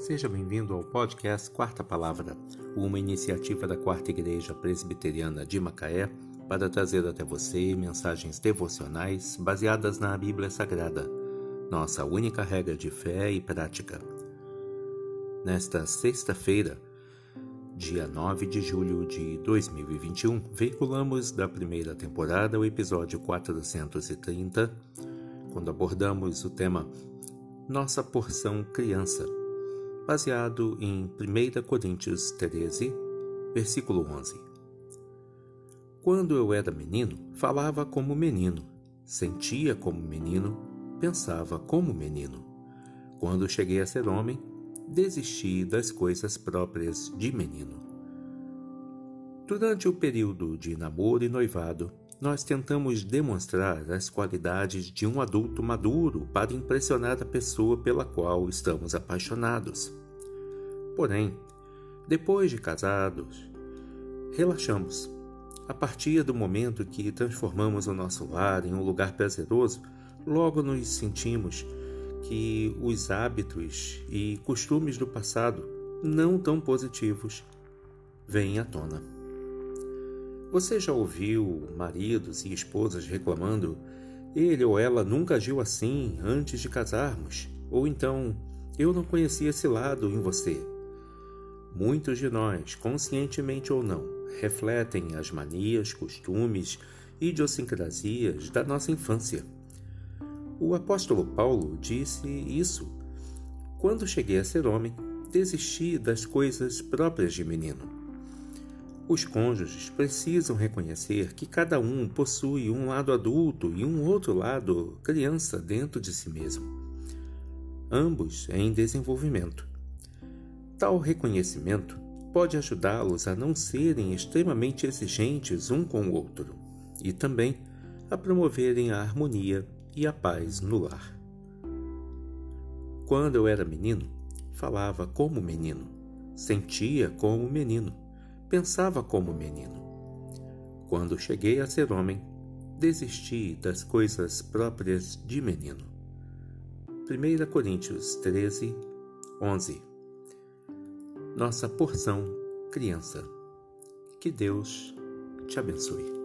Seja bem-vindo ao podcast Quarta Palavra, uma iniciativa da Quarta Igreja Presbiteriana de Macaé para trazer até você mensagens devocionais baseadas na Bíblia Sagrada, nossa única regra de fé e prática. Nesta sexta-feira, dia 9 de julho de 2021, veiculamos da primeira temporada o episódio 430, quando abordamos o tema Nossa Porção Criança baseado em 1 Coríntios 13, versículo 11. Quando eu era menino, falava como menino, sentia como menino, pensava como menino. Quando cheguei a ser homem, desisti das coisas próprias de menino. Durante o período de namoro e noivado, nós tentamos demonstrar as qualidades de um adulto maduro para impressionar a pessoa pela qual estamos apaixonados. Porém, depois de casados, relaxamos. A partir do momento que transformamos o nosso lar em um lugar prazeroso, logo nos sentimos que os hábitos e costumes do passado, não tão positivos, vêm à tona. Você já ouviu maridos e esposas reclamando: ele ou ela nunca agiu assim antes de casarmos? Ou então, eu não conhecia esse lado em você. Muitos de nós, conscientemente ou não, refletem as manias, costumes e idiosincrasias da nossa infância. O apóstolo Paulo disse isso. Quando cheguei a ser homem, desisti das coisas próprias de menino. Os cônjuges precisam reconhecer que cada um possui um lado adulto e um outro lado criança dentro de si mesmo, ambos em desenvolvimento. Tal reconhecimento pode ajudá-los a não serem extremamente exigentes um com o outro e também a promoverem a harmonia e a paz no lar. Quando eu era menino, falava como menino, sentia como menino, pensava como menino. Quando cheguei a ser homem, desisti das coisas próprias de menino. 1 Coríntios 13, 11 nossa porção criança. Que Deus te abençoe.